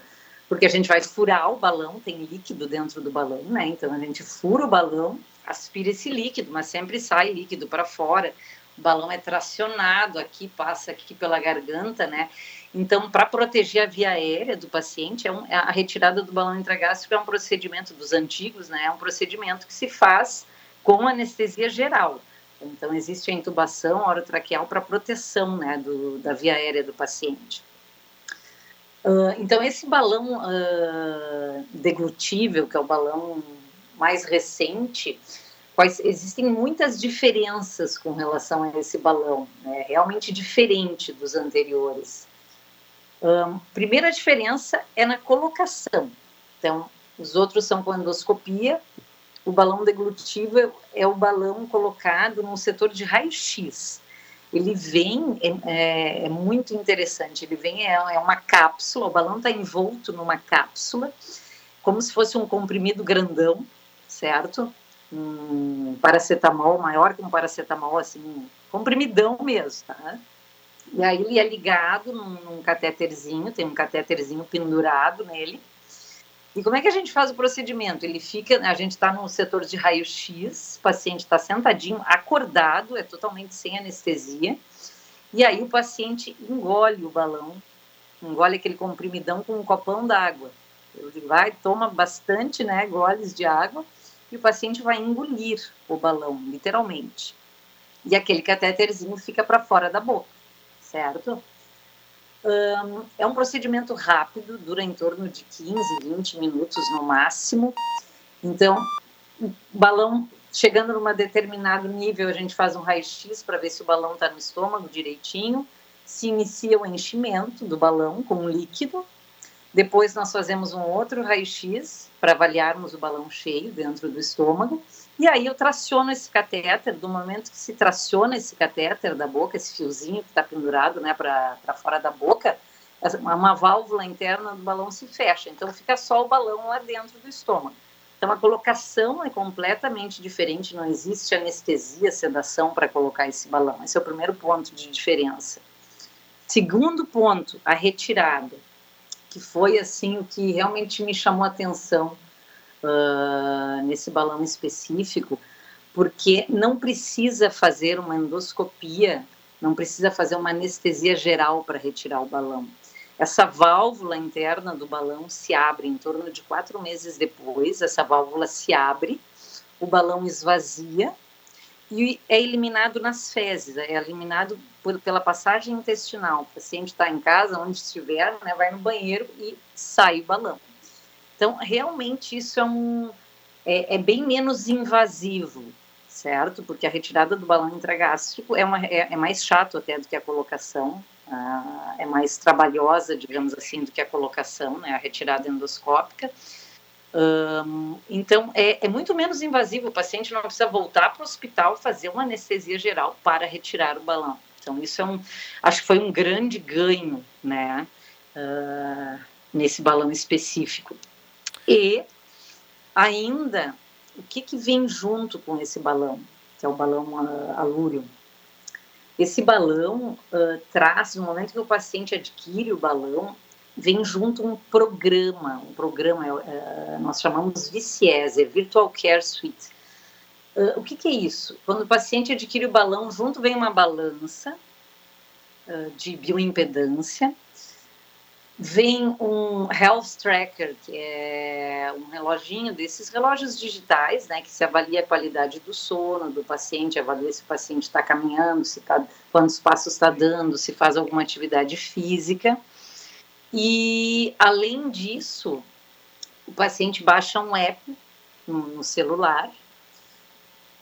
porque a gente vai furar o balão, tem líquido dentro do balão, né? Então a gente fura o balão, aspira esse líquido, mas sempre sai líquido para fora. O balão é tracionado aqui, passa aqui pela garganta, né? Então, para proteger a via aérea do paciente, é um, é a retirada do balão intragástrico é um procedimento dos antigos, né? É um procedimento que se faz com anestesia geral. Então, existe a intubação orotraqueal para proteção né, do, da via aérea do paciente. Uh, então, esse balão uh, deglutível, que é o balão mais recente, quais, existem muitas diferenças com relação a esse balão, né, realmente diferente dos anteriores. Primeira diferença é na colocação. Então, os outros são com endoscopia, o balão deglutivo é, é o balão colocado no setor de raio-x. Ele vem, é, é, é, muito interessante, ele vem, é, é uma cápsula, o balão está envolto numa cápsula, como se fosse um comprimido grandão, certo? Um paracetamol maior que um paracetamol, assim, comprimidão mesmo, tá? E aí ele é ligado num, num catéterzinho, tem um catéterzinho pendurado nele, e como é que a gente faz o procedimento? Ele fica, a gente está no setor de raio-x, o paciente está sentadinho, acordado, é totalmente sem anestesia, e aí o paciente engole o balão, engole aquele comprimidão com um copão d'água. Ele vai, toma bastante, né, goles de água, e o paciente vai engolir o balão, literalmente. E aquele catéterzinho fica para fora da boca, certo? Um, é um procedimento rápido, dura em torno de 15, 20 minutos no máximo. Então, o balão chegando num determinado nível, a gente faz um raio-x para ver se o balão está no estômago direitinho. Se inicia o enchimento do balão com líquido. Depois nós fazemos um outro raio-x para avaliarmos o balão cheio dentro do estômago. E aí eu traciono esse catéter, do momento que se traciona esse catéter da boca, esse fiozinho que está pendurado né, para fora da boca, uma válvula interna do balão se fecha, então fica só o balão lá dentro do estômago. Então a colocação é completamente diferente, não existe anestesia, sedação para colocar esse balão. Esse é o primeiro ponto de diferença. Segundo ponto, a retirada, que foi assim o que realmente me chamou a atenção uh, nesse balão específico, porque não precisa fazer uma endoscopia, não precisa fazer uma anestesia geral para retirar o balão. Essa válvula interna do balão se abre em torno de quatro meses depois, essa válvula se abre, o balão esvazia e é eliminado nas fezes, é eliminado por, pela passagem intestinal. O paciente está em casa, onde estiver, né, vai no banheiro e sai o balão. Então, realmente, isso é, um, é, é bem menos invasivo, certo? Porque a retirada do balão intragástrico é, uma, é, é mais chato até do que a colocação, uh, é mais trabalhosa, digamos assim, do que a colocação, né? A retirada endoscópica. Um, então, é, é, muito menos invasivo. O paciente não precisa voltar para o hospital fazer uma anestesia geral para retirar o balão. Então, isso é um, acho que foi um grande ganho, né, uh, nesse balão específico. E ainda, o que, que vem junto com esse balão, que é o balão uh, alúrio? Esse balão uh, traz, no momento que o paciente adquire o balão, vem junto um programa, um programa, uh, nós chamamos VCS, é Virtual Care Suite. Uh, o que, que, é isso? Quando o paciente adquire o balão, junto vem uma balança de bioimpedância, vem um health tracker, que é um reloginho desses relógios digitais, né, que se avalia a qualidade do sono do paciente, avalia se o paciente está caminhando, se tá, quantos passos está dando, se faz alguma atividade física. E, além disso, o paciente baixa um app no, no celular,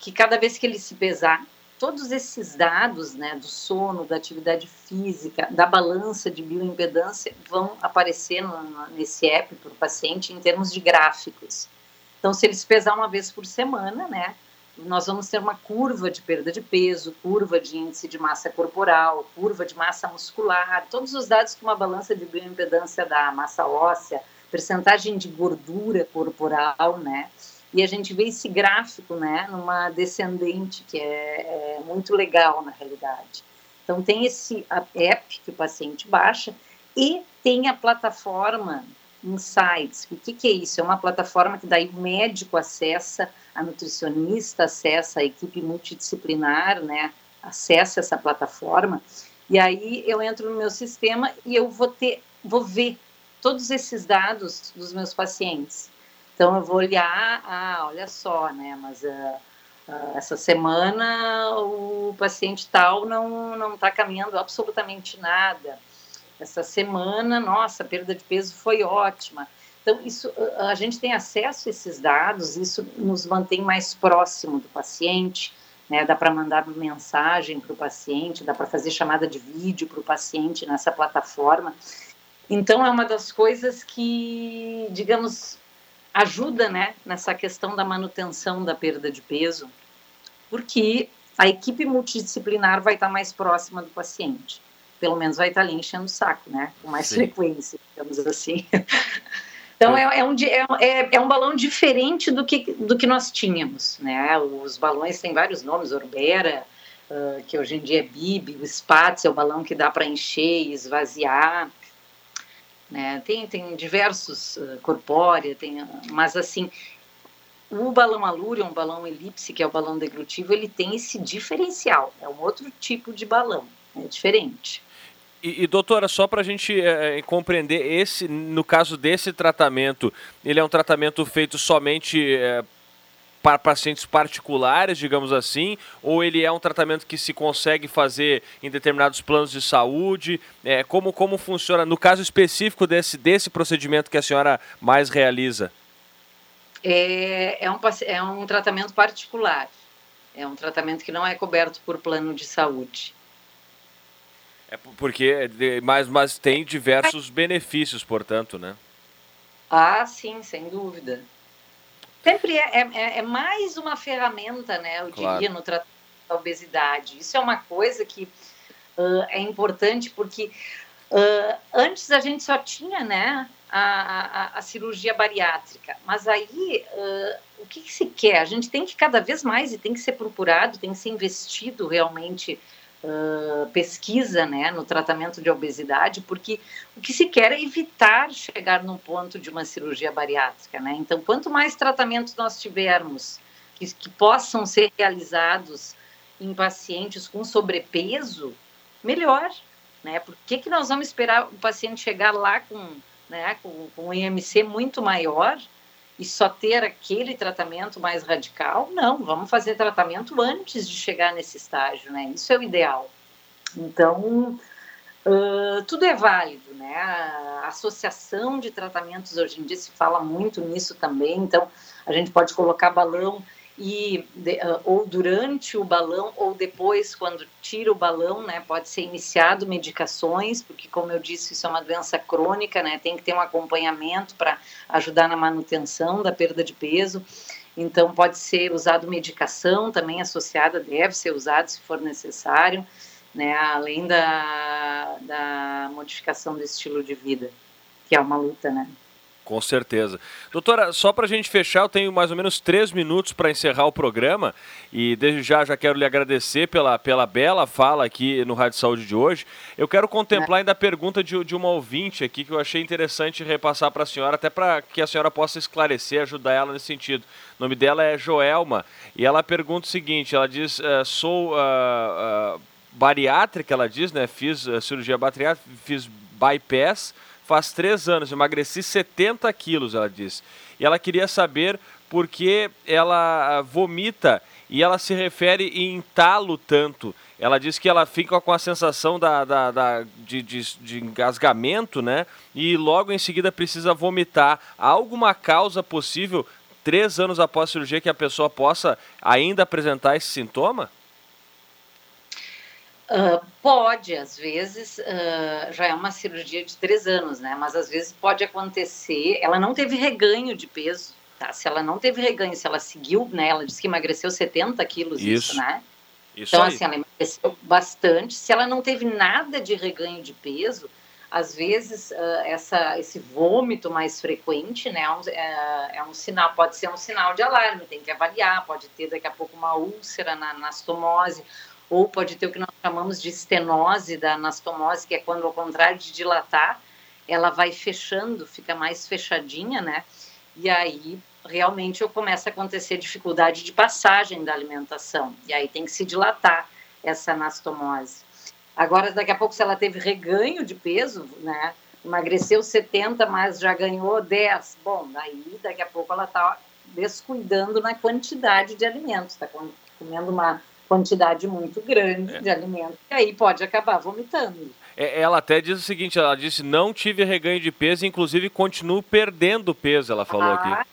que cada vez que ele se pesar, todos esses dados, né, do sono, da atividade física, da balança de bioimpedância, vão aparecer no, nesse app para o paciente em termos de gráficos. Então, se ele se pesar uma vez por semana, né, nós vamos ter uma curva de perda de peso, curva de índice de massa corporal, curva de massa muscular, todos os dados que uma balança de bioimpedância dá, massa óssea, percentagem de gordura corporal, né, e a gente vê esse gráfico, né, numa descendente, que é, é muito legal na realidade. Então, tem esse app que o paciente baixa e tem a plataforma Insights. O que, que, é isso? É uma plataforma que daí o médico acessa, a nutricionista acessa, a equipe multidisciplinar, né, acessa essa plataforma. E aí eu entro no meu sistema e eu vou ter, vou ver todos esses dados dos meus pacientes. Então eu vou olhar, ah, olha só, né? Mas uh, uh, essa semana o paciente tal não não está caminhando absolutamente nada. Essa semana, nossa, a perda de peso foi ótima. Então isso, a gente tem acesso a esses dados, isso nos mantém mais próximo do paciente. Né, dá para mandar mensagem para o paciente, dá para fazer chamada de vídeo para o paciente nessa plataforma. Então, é uma das coisas que, digamos, ajuda né, nessa questão da manutenção da perda de peso, porque a equipe multidisciplinar vai estar mais próxima do paciente. Pelo menos vai estar ali enchendo o saco, né? Com mais Sim. frequência, digamos assim. Então é, é, um, é, é, um balão diferente do que, do que nós tínhamos, né? Os balões têm vários nomes, Orbera, uh, que hoje em dia é Bib, o Spatz é o balão que dá para encher e esvaziar. Né? Tem, tem diversos uh, corpórea, tem, mas assim, o balão alúrio, um balão elipse, que é o balão deglutivo, ele tem esse diferencial, é um outro tipo de balão, é diferente. E, e, doutora, só para a gente é, compreender, esse, no caso desse tratamento, ele é um tratamento feito somente é, para pacientes particulares, digamos assim, ou ele é um tratamento que se consegue fazer em determinados planos de saúde? É, como, como funciona no caso específico desse, desse procedimento que a senhora mais realiza? É, é, um, é um tratamento particular, é um tratamento que não é coberto por plano de saúde. É porque, mas, mas tem diversos benefícios, portanto, né? Ah, sim, sem dúvida. Sempre é, é, é, mais uma ferramenta, né? Eu claro. diria, no tratamento da obesidade. Isso é uma coisa que uh, é importante porque uh, antes a gente só tinha, né? A, a, a cirurgia bariátrica, mas aí uh, o que, que se quer? A gente tem que cada vez mais e tem que ser procurado, tem que ser investido realmente uh, pesquisa né, no tratamento de obesidade, porque o que se quer é evitar chegar no ponto de uma cirurgia bariátrica. Né? Então, quanto mais tratamentos nós tivermos que, que possam ser realizados em pacientes com sobrepeso, melhor. Né? Por que, que nós vamos esperar o paciente chegar lá com, né, com, com um IMC muito maior e só ter aquele tratamento mais radical. Não, vamos fazer tratamento antes de chegar nesse estágio, né? Isso é o ideal. Então, uh, tudo é válido, né? A associação de tratamentos hoje em dia se fala muito nisso também. Então, a gente pode colocar balão e de, uh, ou durante o balão ou depois quando tira o balão, né, pode ser iniciado medicações, porque como eu disse, isso é uma doença crônica, né, tem que ter um acompanhamento para ajudar na manutenção da perda de peso. Então pode ser usado medicação também associada, deve ser usado se for necessário, né, além da, da modificação do estilo de vida, que é uma luta, né. Com certeza. Doutora, só para a gente fechar, eu tenho mais ou menos três minutos para encerrar o programa e desde já já quero lhe agradecer pela, pela bela fala aqui no Rádio Saúde de hoje. Eu quero contemplar ainda a pergunta de, de uma ouvinte aqui que eu achei interessante repassar para a senhora, até para que a senhora possa esclarecer, ajudar ela nesse sentido. O nome dela é Joelma e ela pergunta o seguinte: ela diz, uh, sou. Uh, uh, bariátrica, ela diz, né? Fiz uh, cirurgia bariátrica, fiz bypass faz três anos, emagreci 70 quilos, ela diz. E ela queria saber por que ela vomita e ela se refere em talo tanto. Ela diz que ela fica com a sensação da, da, da de, de, de, engasgamento, né? E logo em seguida precisa vomitar. Há alguma causa possível, três anos após a cirurgia, que a pessoa possa ainda apresentar esse sintoma? Uh, pode, às vezes, uh, já é uma cirurgia de três anos, né? Mas às vezes pode acontecer. Ela não teve reganho de peso, tá? Se ela não teve reganho, se ela seguiu, né? Ela disse que emagreceu 70 quilos, isso, isso né? Isso então, aí. assim, ela emagreceu bastante. Se ela não teve nada de reganho de peso, às vezes uh, essa, esse vômito mais frequente, né, é um, é, é um, sinal, pode ser um sinal de alarme, tem que avaliar, pode ter daqui a pouco uma úlcera na anastomose, ou pode ter o que nós chamamos de estenose da anastomose, que é quando, ao contrário de dilatar, ela vai fechando, fica mais fechadinha, né, e aí realmente começa a acontecer dificuldade de passagem da alimentação, e aí tem que se dilatar essa anastomose. Agora, daqui a pouco, se ela teve reganho de peso, né, emagreceu 70, mas já ganhou 10, bom, daí daqui a pouco ela está descuidando na quantidade de alimentos, está comendo uma quantidade muito grande é. de alimentos, e aí pode acabar vomitando. É, ela até diz o seguinte, ela disse, não tive reganho de peso, inclusive continuo perdendo peso, ela falou ah, aqui.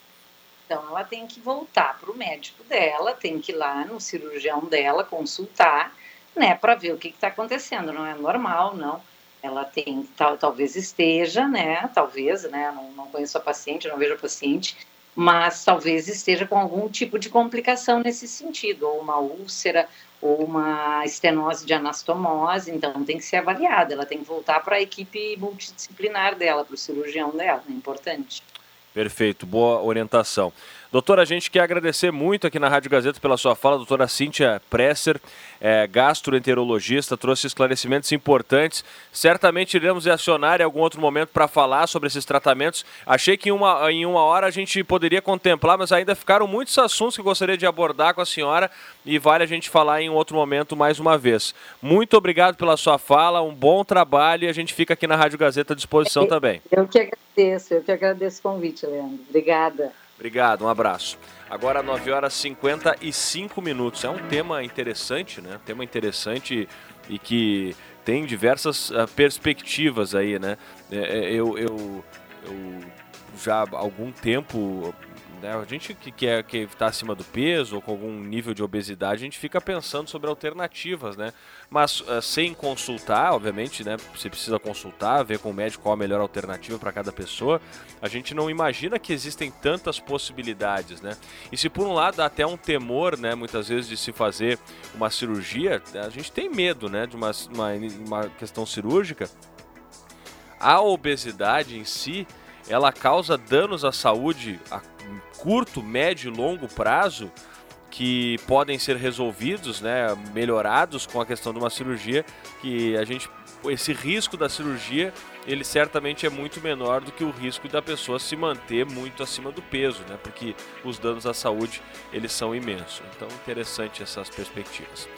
Então, ela tem que voltar para o médico dela, tem que ir lá no cirurgião dela consultar, né, para ver o que está acontecendo. Não é normal, não. Ela tem, tal, talvez esteja, né, talvez, né, não, não conheço a paciente, não vejo a paciente, mas talvez esteja com algum tipo de complicação nesse sentido, ou uma úlcera, ou uma estenose de anastomose, então tem que ser avaliada, ela tem que voltar para a equipe multidisciplinar dela, para o cirurgião dela, é importante. Perfeito, boa orientação. Doutora, a gente quer agradecer muito aqui na Rádio Gazeta pela sua fala, doutora Cíntia Presser, é, gastroenterologista, trouxe esclarecimentos importantes. Certamente iremos acionar em algum outro momento para falar sobre esses tratamentos. Achei que em uma, em uma hora a gente poderia contemplar, mas ainda ficaram muitos assuntos que eu gostaria de abordar com a senhora e vale a gente falar em outro momento mais uma vez. Muito obrigado pela sua fala, um bom trabalho e a gente fica aqui na Rádio Gazeta à disposição eu, também. Eu que agradeço, eu que agradeço o convite, Leandro. Obrigada. Obrigado, um abraço. Agora 9 horas e 55 minutos. É um tema interessante, né? Tema interessante e que tem diversas uh, perspectivas aí, né? É, é, eu, eu, eu já há algum tempo né? A gente que quer que está acima do peso ou com algum nível de obesidade, a gente fica pensando sobre alternativas, né? Mas uh, sem consultar, obviamente, né? Você precisa consultar, ver com o médico qual a melhor alternativa para cada pessoa. A gente não imagina que existem tantas possibilidades, né? E se por um lado há até um temor, né? Muitas vezes de se fazer uma cirurgia, a gente tem medo, né? De uma, uma, uma questão cirúrgica. A obesidade em si, ela causa danos à saúde a curto, médio e longo prazo que podem ser resolvidos, né, melhorados com a questão de uma cirurgia, que a gente esse risco da cirurgia, ele certamente é muito menor do que o risco da pessoa se manter muito acima do peso, né? Porque os danos à saúde, eles são imensos. Então, interessante essas perspectivas.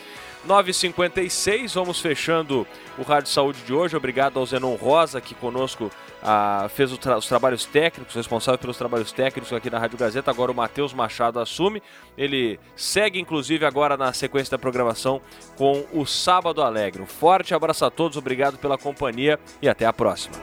9h56, vamos fechando o Rádio Saúde de hoje. Obrigado ao Zenon Rosa, que conosco ah, fez tra os trabalhos técnicos, responsável pelos trabalhos técnicos aqui na Rádio Gazeta. Agora o Matheus Machado assume. Ele segue, inclusive, agora na sequência da programação com o Sábado Alegre. Um forte abraço a todos, obrigado pela companhia e até a próxima.